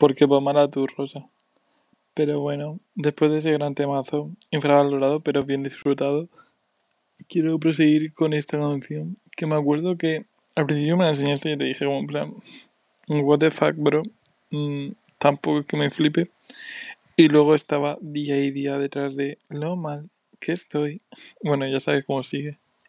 Porque va tu rosa. Pero bueno, después de ese gran temazo, infravalorado pero bien disfrutado, quiero proseguir con esta canción. Que me acuerdo que al principio me la enseñaste y te dije como en plan, what the fuck, bro. Mm, tampoco es que me flipe. Y luego estaba día y día detrás de lo mal que estoy. Bueno, ya sabes cómo sigue.